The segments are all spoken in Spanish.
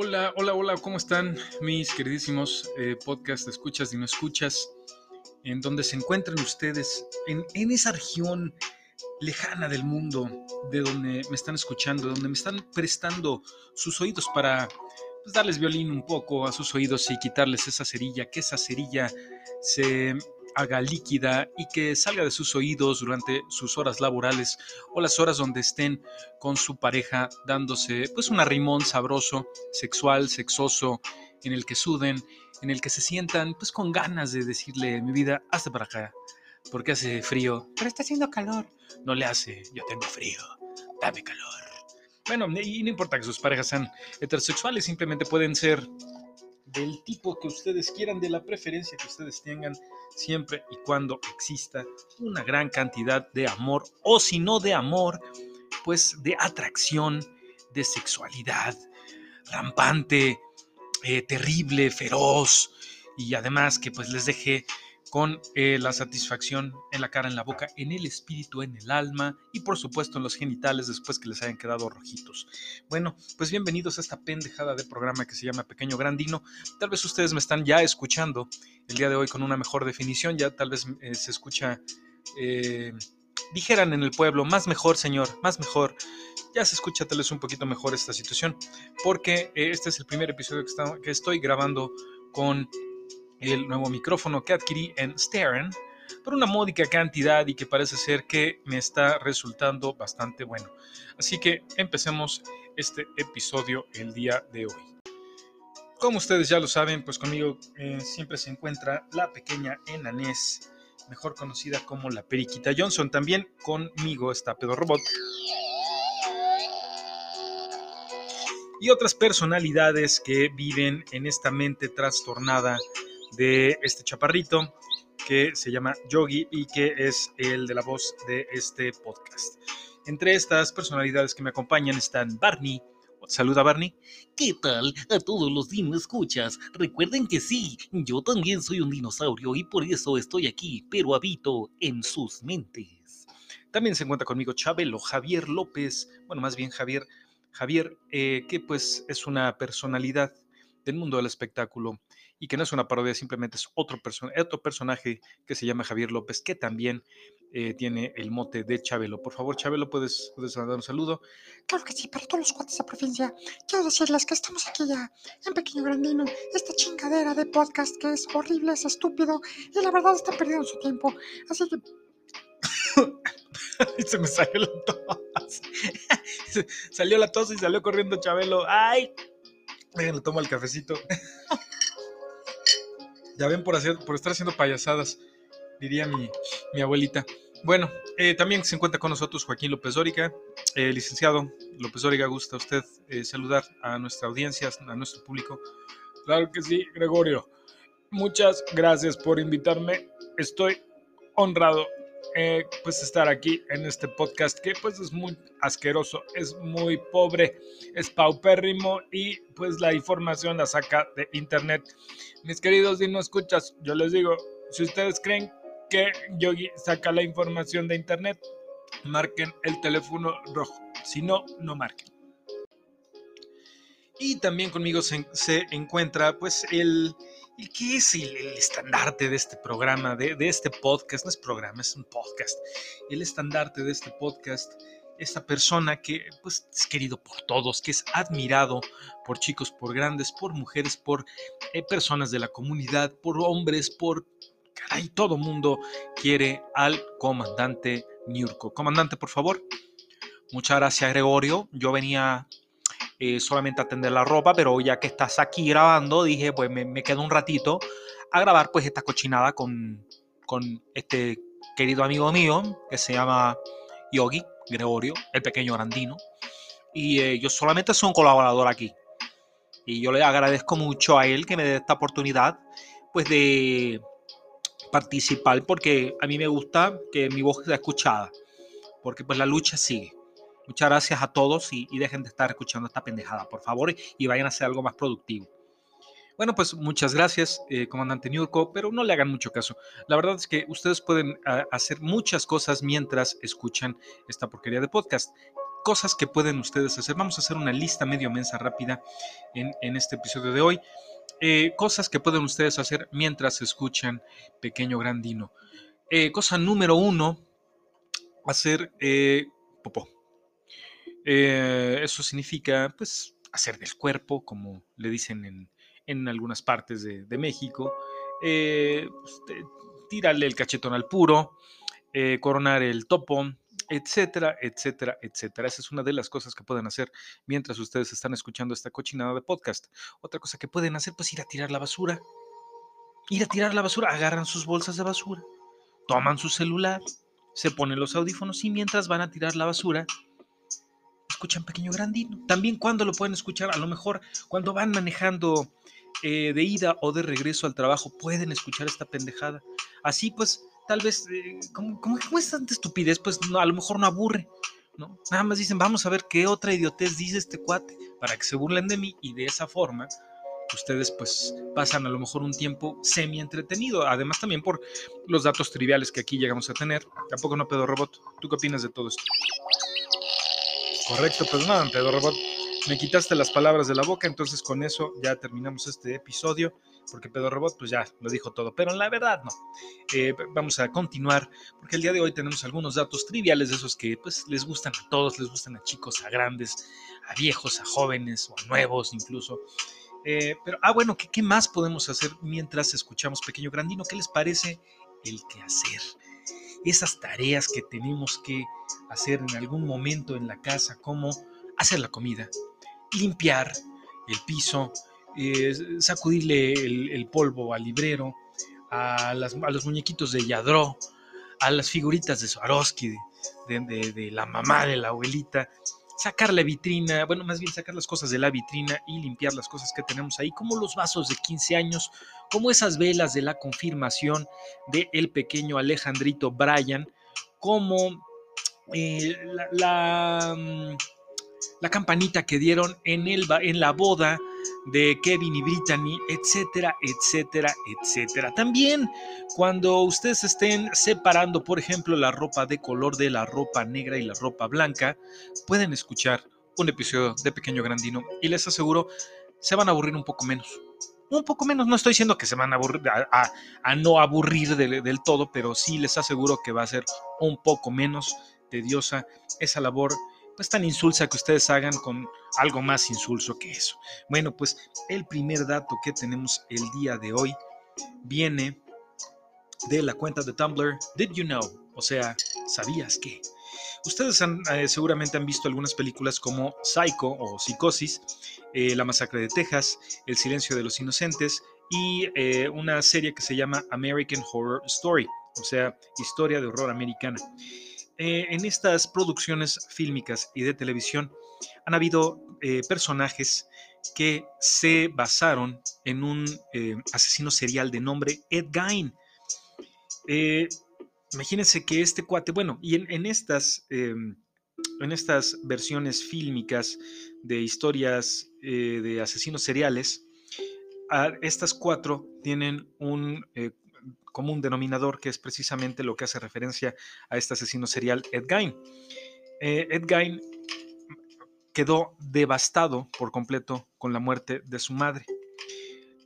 Hola, hola, hola, ¿cómo están mis queridísimos eh, podcast escuchas y no escuchas? En donde se encuentran ustedes, en, en esa región lejana del mundo, de donde me están escuchando, donde me están prestando sus oídos para pues, darles violín un poco a sus oídos y quitarles esa cerilla, que esa cerilla se haga líquida y que salga de sus oídos durante sus horas laborales o las horas donde estén con su pareja dándose pues un arrimón sabroso, sexual, sexoso, en el que suden, en el que se sientan pues con ganas de decirle mi vida, hazte para acá, porque hace frío, pero está haciendo calor. No le hace, yo tengo frío, dame calor. Bueno, y no importa que sus parejas sean heterosexuales, simplemente pueden ser del tipo que ustedes quieran, de la preferencia que ustedes tengan, siempre y cuando exista una gran cantidad de amor, o si no de amor, pues de atracción, de sexualidad rampante, eh, terrible, feroz, y además que pues les deje con eh, la satisfacción en la cara, en la boca, en el espíritu, en el alma y por supuesto en los genitales después que les hayan quedado rojitos. Bueno, pues bienvenidos a esta pendejada de programa que se llama Pequeño Grandino. Tal vez ustedes me están ya escuchando el día de hoy con una mejor definición, ya tal vez eh, se escucha, eh, dijeran en el pueblo, más mejor señor, más mejor. Ya se escucha tal vez un poquito mejor esta situación, porque este es el primer episodio que estoy grabando con el nuevo micrófono que adquirí en Steren por una módica cantidad y que parece ser que me está resultando bastante bueno. Así que empecemos este episodio el día de hoy. Como ustedes ya lo saben, pues conmigo eh, siempre se encuentra la pequeña enanés, mejor conocida como la Periquita Johnson. También conmigo está Pedro Robot. Y otras personalidades que viven en esta mente trastornada de este chaparrito que se llama Yogi y que es el de la voz de este podcast. Entre estas personalidades que me acompañan están Barney. Saluda Barney. ¿Qué tal a todos los dino escuchas? Recuerden que sí, yo también soy un dinosaurio y por eso estoy aquí, pero habito en sus mentes. También se encuentra conmigo Chabelo Javier López. Bueno, más bien Javier. Javier, eh, que pues es una personalidad del mundo del espectáculo y que no es una parodia, simplemente es otro, perso- otro personaje que se llama Javier López, que también eh, tiene el mote de Chabelo. Por favor, Chabelo, ¿puedes, puedes mandar un saludo? Claro que sí, para todos los cuates de provincia, quiero decirles que estamos aquí ya en Pequeño Grandino, esta chingadera de podcast que es horrible, es estúpido y la verdad está perdiendo su tiempo. Así que y se me salió la tos. Salió la tos y salió corriendo Chabelo. ¡Ay! Déjenle, tomo el cafecito. ya ven por, hacer, por estar haciendo payasadas, diría mi, abuelita. Bueno, eh, también se encuentra con nosotros Joaquín López Dóriga. Eh, licenciado López Dóriga, ¿gusta usted eh, saludar a nuestra audiencia, a nuestro público? Claro que sí, Gregorio. Muchas gracias por invitarme. Estoy honrado eh, pues estar aquí en este podcast que pues es muy asqueroso, es muy pobre, es paupérrimo y pues la información la saca de internet. Mis queridos y no escuchas, yo les digo, si ustedes creen que Yogi saca la información de internet, marquen el teléfono rojo, si no, no marquen. Y también conmigo se, se encuentra pues el, el que es el, estandarte de este programa, de, de este podcast, no es programa, es un podcast, el estandarte de este podcast, esta persona que pues es querido por todos, que es admirado por chicos, por grandes, por mujeres, por eh, personas de la comunidad, por hombres, por caray, todo mundo quiere al comandante Niurko. Comandante, por favor. Muchas gracias, Gregorio. Yo venía eh, solamente atender la ropa, pero ya que estás aquí grabando, dije, pues me, me quedo un ratito a grabar pues esta cochinada con, con este querido amigo mío que se llama Yogi, Gregorio, el pequeño grandino. Y eh, yo solamente soy un colaborador aquí. Y yo le agradezco mucho a él que me dé esta oportunidad, pues de participar, porque a mí me gusta que mi voz sea escuchada, porque pues la lucha sigue. Muchas gracias a todos y, dejen de estar escuchando esta pendejada, por favor, y vayan a hacer algo más productivo. Bueno, pues muchas gracias, eh, comandante Niurko, pero no le hagan mucho caso. La verdad es que ustedes pueden ah, hacer muchas cosas mientras escuchan esta porquería de podcast. Cosas que pueden ustedes hacer. Vamos a hacer una lista medio mensa rápida en, este episodio de hoy. Eh, cosas que pueden ustedes hacer mientras escuchan Pequeño Grandino. Eh, cosa número uno, hacer popó. Eh, eso significa, pues, hacer del cuerpo, como le dicen en, en algunas partes de, de México. Eh, pues, tírale el cachetón al puro, eh, coronar el topo, etcétera, etcétera, etcétera. Esa es una de las cosas que pueden hacer mientras ustedes están escuchando esta cochinada de podcast. Otra cosa que pueden hacer, pues ir a tirar la basura. Ir a tirar la basura, agarran sus bolsas de basura, toman su celular, se ponen los audífonos y mientras van a tirar la basura, escuchan Pequeño Grandino. También cuando lo pueden escuchar, a lo mejor cuando van manejando eh, de ida o de regreso al trabajo, pueden escuchar esta pendejada. Así pues, tal vez, eh, como, como, como es tanta estupidez, pues no, a lo mejor no aburre. ¿no? Nada más dicen, vamos a ver qué otra idiotez dice este cuate para que se burlen de mí y de esa forma ustedes pues pasan a lo mejor un tiempo semi entretenido, además también por los datos triviales que aquí llegamos a tener. Tampoco no pedo robot. ¿Tú qué opinas de todo esto? Correcto, pues nada, pedo robot. Me quitaste las palabras de la boca, entonces con eso ya terminamos este episodio, porque pedo robot pues ya lo dijo todo, pero la verdad no. Eh, vamos a continuar, porque el día de hoy tenemos algunos datos triviales de esos que pues les gustan a todos, les gustan a chicos, a grandes, a viejos, a jóvenes o a nuevos incluso. Eh, pero, ah, bueno, ¿qué, ¿qué más podemos hacer mientras escuchamos Pequeño Grandino? ¿Qué les parece el que hacer? Esas tareas que tenemos que hacer en algún momento en la casa, como hacer la comida, limpiar el piso, eh, sacudirle el, polvo al librero, a, los muñequitos de Yadro, a las figuritas de Swarovski, de la mamá, de la abuelita, sacar la vitrina, bueno, más bien sacar las cosas de la vitrina y limpiar las cosas que tenemos ahí, como los vasos de 15 años, como esas velas de la confirmación de el pequeño Alejandrito Bryan, como eh, la, la, la, campanita que dieron en, el, en la boda de Kevin y Brittany, etcétera, etcétera, etcétera. También cuando ustedes estén separando, por ejemplo, la ropa de color de la ropa negra y la ropa blanca, pueden escuchar un episodio de Pequeño Grandino y les aseguro, se van a aburrir un poco menos. Un poco menos, no estoy diciendo que se van a, aburrir, a, no aburrir del todo, pero sí les aseguro que va a ser un poco menos tediosa esa labor pues tan insulsa que ustedes hagan con algo más insulso que eso. Bueno, pues el primer dato que tenemos el día de hoy viene de la cuenta de Tumblr Did You Know? O sea, ¿sabías qué? Ustedes eh, seguramente han visto algunas películas como Psycho o Psicosis, eh, La Masacre de Texas, El Silencio de los Inocentes y eh, una serie que se llama American Horror Story, o sea, Historia de Horror Americana. Eh, en estas producciones fílmicas y de televisión han habido eh, personajes que se basaron en un eh, asesino serial de nombre Ed Gein. Imagínense que este cuate, bueno, y en, estas, em, en estas versiones fílmicas de historias de asesinos seriales, estas cuatro tienen un común denominador que es precisamente lo que hace referencia a este asesino serial Ed Gein. Eh, Ed Gein quedó devastado por completo con la muerte de su madre.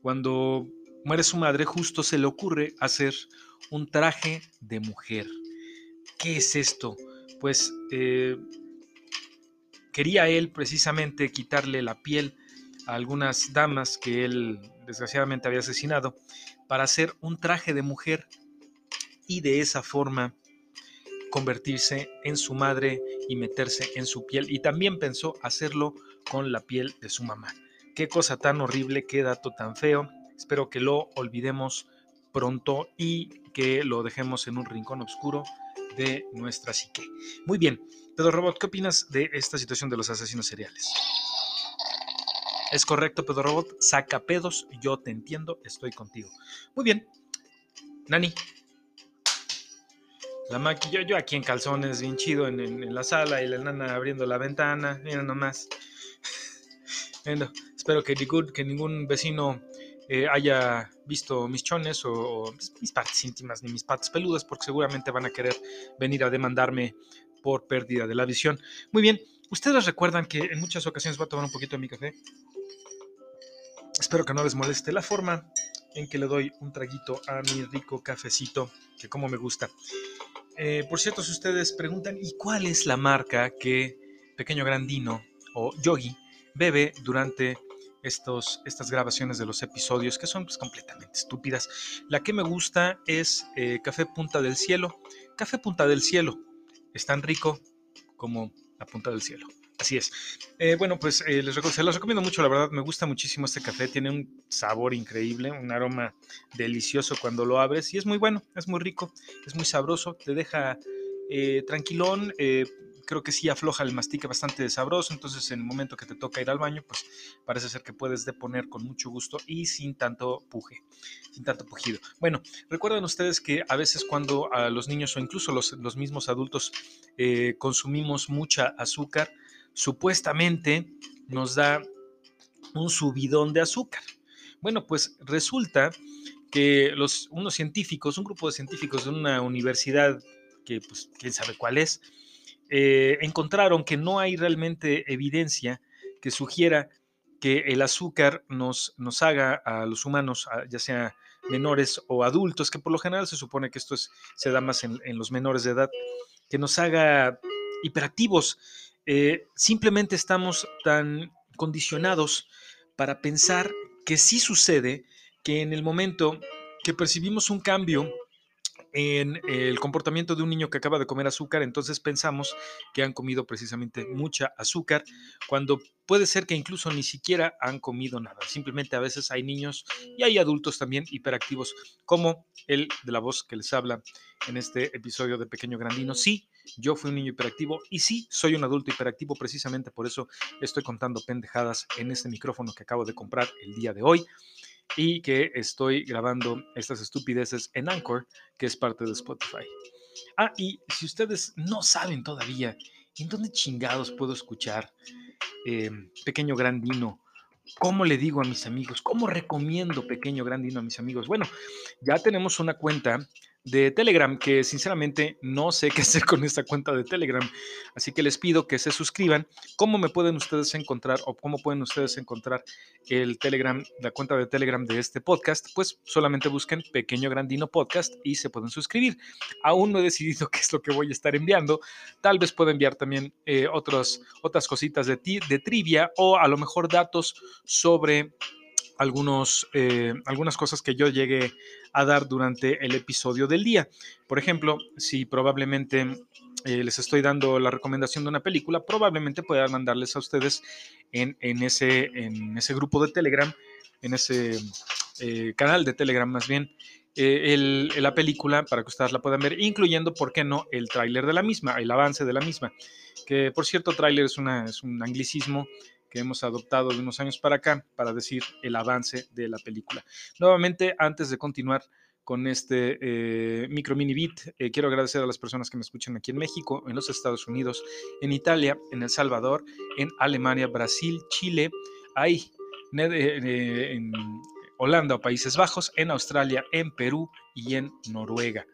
Cuando muere su madre, justo se le ocurre hacer un traje de mujer. ¿Qué es esto? Pues eh, quería él precisamente quitarle la piel a algunas damas que él desgraciadamente había asesinado para hacer un traje de mujer y de esa forma convertirse en su madre y meterse en su piel. Y también pensó hacerlo con la piel de su mamá. Qué cosa tan horrible, qué dato tan feo. Espero que lo olvidemos pronto y que lo dejemos en un rincón oscuro de nuestra psique. Muy bien, Pedro Robot, ¿qué opinas de esta situación de los asesinos seriales? Es correcto, Pedro Robot, saca pedos, yo te entiendo, estoy contigo. Muy bien, Nani. la máquina. Yo, aquí en calzones, bien chido, en, la sala y la nana abriendo la ventana. Mira nomás. Bueno, espero que ningún, que ningún vecino eh, haya visto mis chones o, o mis partes íntimas ni mis patas peludas, porque seguramente van a querer venir a demandarme por pérdida de la visión. Muy bien, ustedes recuerdan que en muchas ocasiones voy a tomar un poquito de mi café. Espero que no les moleste la forma en que le doy un traguito a mi rico cafecito, que como me gusta. Eh, por cierto, si ustedes preguntan, ¿y cuál es la marca que Pequeño Grandino o Yogi bebe durante estos, estas grabaciones de los episodios, que son pues, completamente estúpidas? La que me gusta es eh, Café Punta del Cielo. Café Punta del Cielo es tan rico como la punta del cielo. Así es. Eh, bueno, pues eh, les se los recomiendo mucho, la verdad, me gusta muchísimo este café, tiene un sabor increíble, un aroma delicioso cuando lo abres y es muy bueno, es muy rico, es muy sabroso, te deja eh, tranquilón, eh, creo que sí afloja el mastique bastante sabroso, entonces en el momento que te toca ir al baño, pues parece ser que puedes deponer con mucho gusto y sin tanto puje, sin tanto pujido. Bueno, recuerden ustedes que a veces cuando a los niños o incluso los, mismos adultos consumimos mucha azúcar, supuestamente nos da un subidón de azúcar. Bueno, pues resulta que los, unos científicos, un grupo de científicos de una universidad que pues quién sabe cuál es, eh, encontraron que no hay realmente evidencia que sugiera que el azúcar nos, nos haga a los humanos, ya sea menores o adultos, que por lo general se supone que esto es- se da más en, en los menores de edad, que nos haga hiperactivos. Eh, simplemente estamos tan condicionados para pensar que sí sucede que en el momento que percibimos un cambio en el comportamiento de un niño que acaba de comer azúcar, entonces pensamos que han comido precisamente mucha azúcar, cuando puede ser que incluso ni siquiera han comido nada. Simplemente a veces hay niños y hay adultos también hiperactivos, como el de la voz que les habla en este episodio de Pequeño Grandino. Sí, yo fui un niño hiperactivo y sí, soy un adulto hiperactivo, precisamente por eso estoy contando pendejadas en este micrófono que acabo de comprar el día de hoy y que estoy grabando estas estupideces en Anchor, que es parte de Spotify. Ah, y si ustedes no saben todavía en dónde chingados puedo escuchar eh, Pequeño Grandino, ¿cómo le digo a mis amigos? ¿Cómo recomiendo Pequeño Grandino a mis amigos? Bueno, ya tenemos una cuenta de Telegram que sinceramente no sé qué hacer con esta cuenta de Telegram, así que les pido que se suscriban. ¿Cómo me pueden ustedes encontrar o cómo pueden ustedes encontrar el Telegram, la cuenta de Telegram de este podcast? Pues solamente busquen Pequeño Grandino Podcast y se pueden suscribir. Aún no he decidido qué es lo que voy a estar enviando. Tal vez pueda enviar también eh, otras cositas de, ti, de trivia o a lo mejor datos sobre algunos, eh, algunas cosas que yo llegué a dar durante el episodio del día. Por ejemplo, si probablemente eh, les estoy dando la recomendación de una película, probablemente pueda mandarles a ustedes en, en ese, en ese grupo de Telegram, en ese eh, canal de Telegram más bien, la película para que ustedes la puedan ver, incluyendo, ¿por qué no?, el tráiler de la misma, el avance de la misma. Que, por cierto, tráiler es, es un anglicismo que hemos adoptado de unos años para acá para decir el avance de la película. Nuevamente, antes de continuar con este eh, micro mini beat, eh, quiero agradecer a las personas que me escuchan aquí en México, en los Estados Unidos, en Italia, en El Salvador, en Alemania, Brasil, Chile, ahí, eh, en Holanda o Países Bajos, en Australia, en Perú y en Noruega.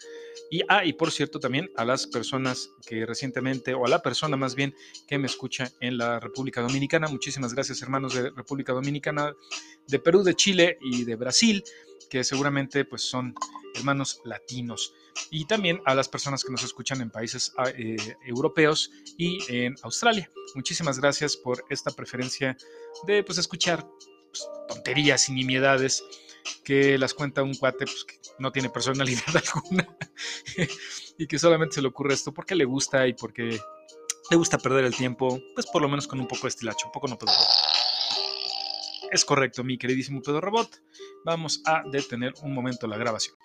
Y, ah, y por cierto, también a las personas que recientemente, o a la persona más bien, que me escucha en la República Dominicana. Muchísimas gracias, hermanos de República Dominicana, de Perú, de Chile y de Brasil, que seguramente pues son hermanos latinos. Y también a las personas que nos escuchan en países ah, eh, europeos y en Australia. Muchísimas gracias por esta preferencia de pues, escuchar pues, tonterías y nimiedades que las cuenta un cuate pues, que no tiene personalidad alguna y que solamente se le ocurre esto porque le gusta y porque le gusta perder el tiempo, pues por lo menos con un poco de estilacho, un poco no Robot. Es correcto, mi queridísimo Pedro Robot. Vamos a detener un momento la grabación.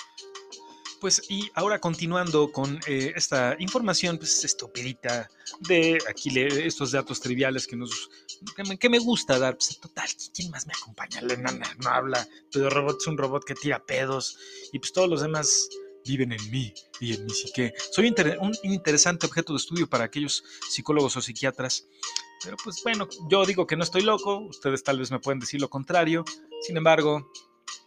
Pues y ahora continuando con eh, esta información pues estupidita de aquí estos datos triviales que nos que me, que me gusta dar, pues total, ¿quién más me acompaña? La no habla, Pedro Robot es un robot que tira pedos y pues todos los demás viven en mí y en mi psique. Soy inter- un interesante objeto de estudio para aquellos psicólogos o psiquiatras. Pero pues bueno, yo digo que no estoy loco, ustedes tal vez me pueden decir lo contrario. Sin embargo,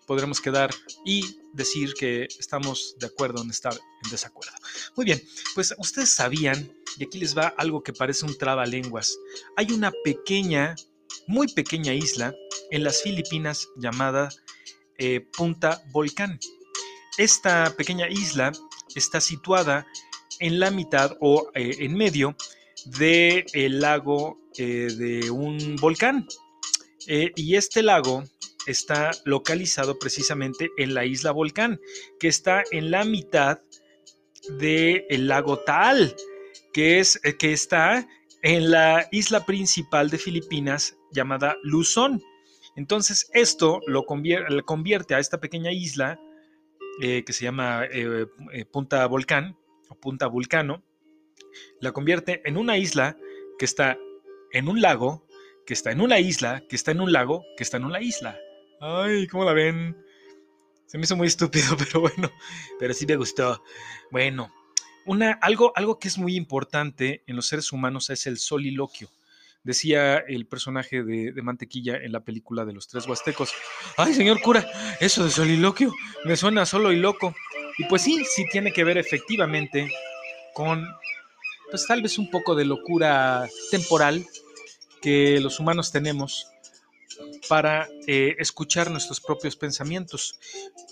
podremos quedar y decir que estamos de acuerdo en estar en desacuerdo. Muy bien, pues ustedes sabían, y aquí les va algo que parece un trabalenguas. Hay una pequeña, muy pequeña isla en las Filipinas llamada eh, Punta Volcán. Esta pequeña isla está situada en la mitad o eh, en medio del lago eh, de un volcán. Y este lago está localizado precisamente en la isla Volcán, que está en la mitad del lago Taal, que, es, eh, que está en la isla principal de Filipinas llamada Luzón. Entonces esto lo convierte a esta pequeña isla eh, que se llama eh, Punta Volcán o Punta Vulcano, la convierte en una isla que está en un lago, que está en una isla, que está en un lago, que está en una isla. Ay, ¿cómo la ven? Se me hizo muy estúpido, pero bueno, pero sí me gustó. Bueno, una, algo, algo que es muy importante en los seres humanos es el soliloquio. Decía el personaje de, Mantequilla en la película de los tres huastecos. Ay, señor cura, eso de soliloquio me suena solo y loco. Y pues sí, sí tiene que ver efectivamente con, pues tal vez un poco de locura temporal que los humanos tenemos para eh, escuchar nuestros propios pensamientos.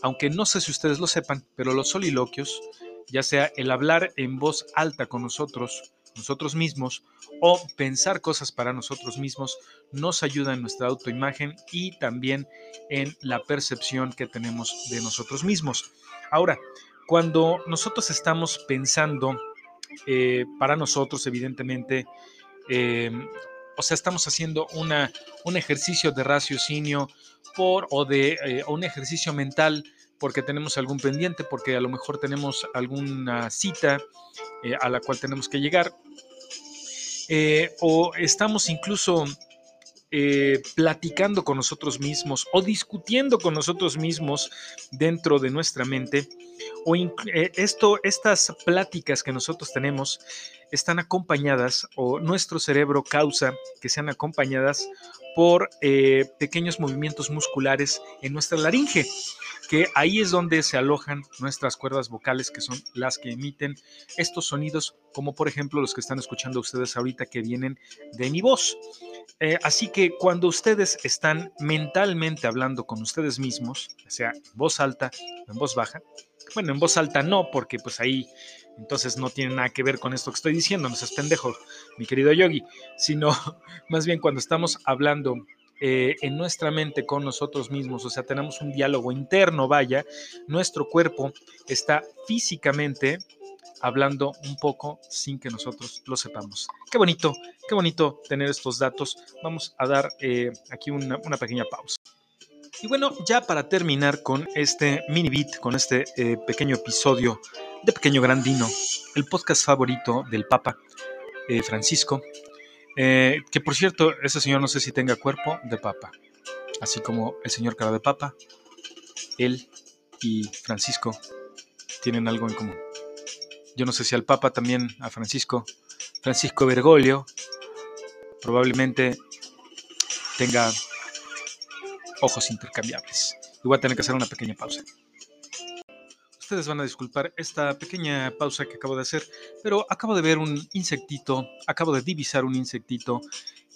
Aunque no sé si ustedes lo sepan, pero los soliloquios, ya sea el hablar en voz alta con nosotros, nosotros mismos, o pensar cosas para nosotros mismos, nos ayuda en nuestra autoimagen y también en la percepción que tenemos de nosotros mismos. Ahora, cuando nosotros estamos pensando eh, para nosotros, evidentemente, eh, o sea, estamos haciendo una, un ejercicio de raciocinio o de eh, un ejercicio mental porque tenemos algún pendiente, porque a lo mejor tenemos alguna cita eh, a la cual tenemos que llegar, eh, o estamos incluso eh, platicando con nosotros mismos o discutiendo con nosotros mismos dentro de nuestra mente, o esto, estas pláticas que nosotros tenemos están acompañadas o nuestro cerebro causa que sean acompañadas por eh, pequeños movimientos musculares en nuestra laringe, que ahí es donde se alojan nuestras cuerdas vocales, que son las que emiten estos sonidos, como por ejemplo los que están escuchando ustedes ahorita que vienen de mi voz. Eh, así que cuando ustedes están mentalmente hablando con ustedes mismos, sea en voz alta o en voz baja, bueno, en voz alta no, porque pues ahí entonces no tiene nada que ver con esto que estoy diciendo, no seas pendejo, mi querido yogi, sino más bien cuando estamos hablando eh, en nuestra mente con nosotros mismos, o sea, tenemos un diálogo interno, vaya, nuestro cuerpo está físicamente hablando un poco sin que nosotros lo sepamos. Qué bonito, qué bonito tener estos datos. Vamos a dar eh, aquí una, una pequeña pausa. Y bueno, ya para terminar con este mini beat, con este eh, pequeño episodio de Pequeño Grandino, el podcast favorito del Papa eh, Francisco, eh, que por cierto, ese señor no sé si tenga cuerpo de Papa, así como el señor cara de Papa, él y Francisco tienen algo en común. Yo no sé si al Papa también, a Francisco, Francisco Bergoglio, probablemente tenga ojos intercambiables. Y voy a tener que hacer una pequeña pausa. Ustedes van a disculpar esta pequeña pausa que acabo de hacer, pero acabo de ver un insectito, acabo de divisar un insectito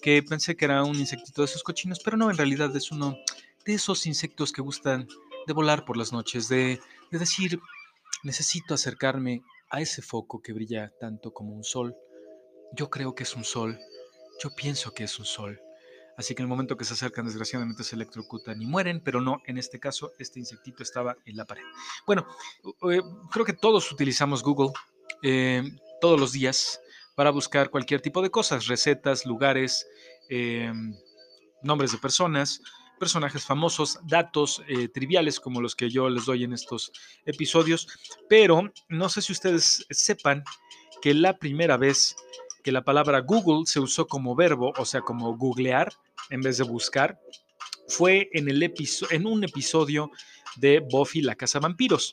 que pensé que era un insectito de esos cochinos, pero no, en realidad es uno de esos insectos que gustan de volar por las noches, de, de decir, necesito acercarme a ese foco que brilla tanto como un sol. Yo creo que es un sol, yo pienso que es un sol. Así que en el momento que se acercan, desgraciadamente se electrocutan y mueren, pero no, en este caso, este insectito estaba en la pared. Bueno, eh, creo que todos utilizamos Google eh, todos los días para buscar cualquier tipo de cosas, recetas, lugares, eh, nombres de personas, personajes famosos, datos triviales como los que yo les doy en estos episodios, pero no sé si ustedes sepan que la primera vez que la palabra Google se usó como verbo, o sea, como googlear en vez de buscar, fue en, un episodio de Buffy la Casa Vampiros.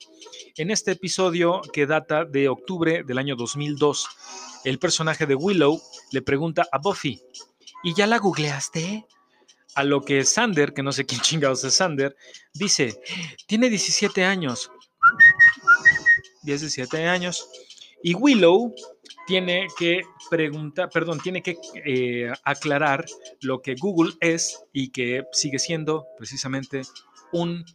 En este episodio, que data de octubre del año 2002, el personaje de Willow le pregunta a Buffy, ¿y ya la googleaste? A lo que Sander, que no sé quién chingados es Sander, dice, tiene 17 años. 17 años. Y Willow tiene que preguntar, perdón, tiene que eh, aclarar lo que Google es y que sigue siendo precisamente un,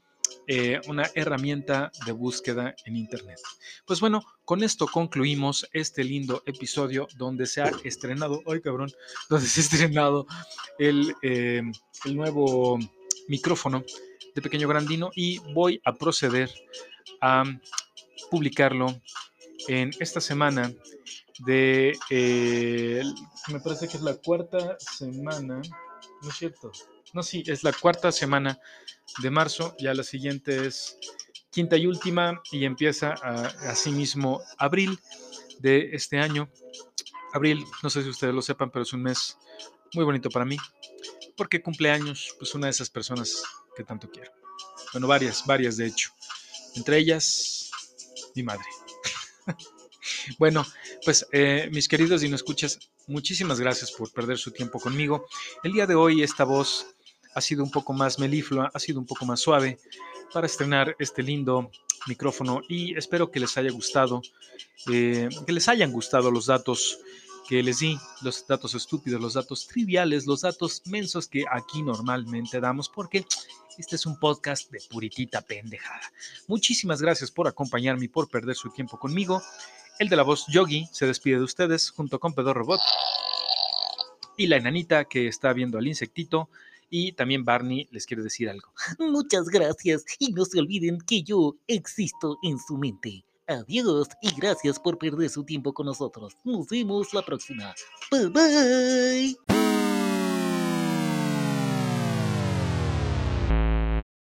eh, una herramienta de búsqueda en Internet. Pues bueno, con esto concluimos este lindo episodio donde se ha estrenado, ay cabrón, donde se ha estrenado el, eh, el nuevo micrófono de Pequeño Grandino y voy a proceder a publicarlo en esta semana de, eh, me parece que es la cuarta semana, ¿no es cierto? No, sí, es la cuarta semana de marzo, ya la siguiente es quinta y última y empieza así mismo abril de este año. Abril, no sé si ustedes lo sepan, pero es un mes muy bonito para mí, porque cumpleaños, pues una de esas personas que tanto quiero. Bueno, varias, varias de hecho. Entre ellas, mi madre. bueno, pues eh, mis queridos y no escuchas, muchísimas gracias por perder su tiempo conmigo. El día de hoy esta voz ha sido un poco más meliflua, ha sido un poco más suave para estrenar este lindo micrófono y espero que les haya gustado, eh, que les hayan gustado los datos que les di, los datos estúpidos, los datos triviales, los datos mensos que aquí normalmente damos, porque este es un podcast de puritita pendejada. Muchísimas gracias por acompañarme y por perder su tiempo conmigo. El de la voz Yogi se despide de ustedes junto con Pedro Robot y la enanita que está viendo al insectito. Y también Barney les quiere decir algo. Muchas gracias y no se olviden que yo existo en su mente. Adiós y gracias por perder su tiempo con nosotros. Nos vemos la próxima. Bye bye.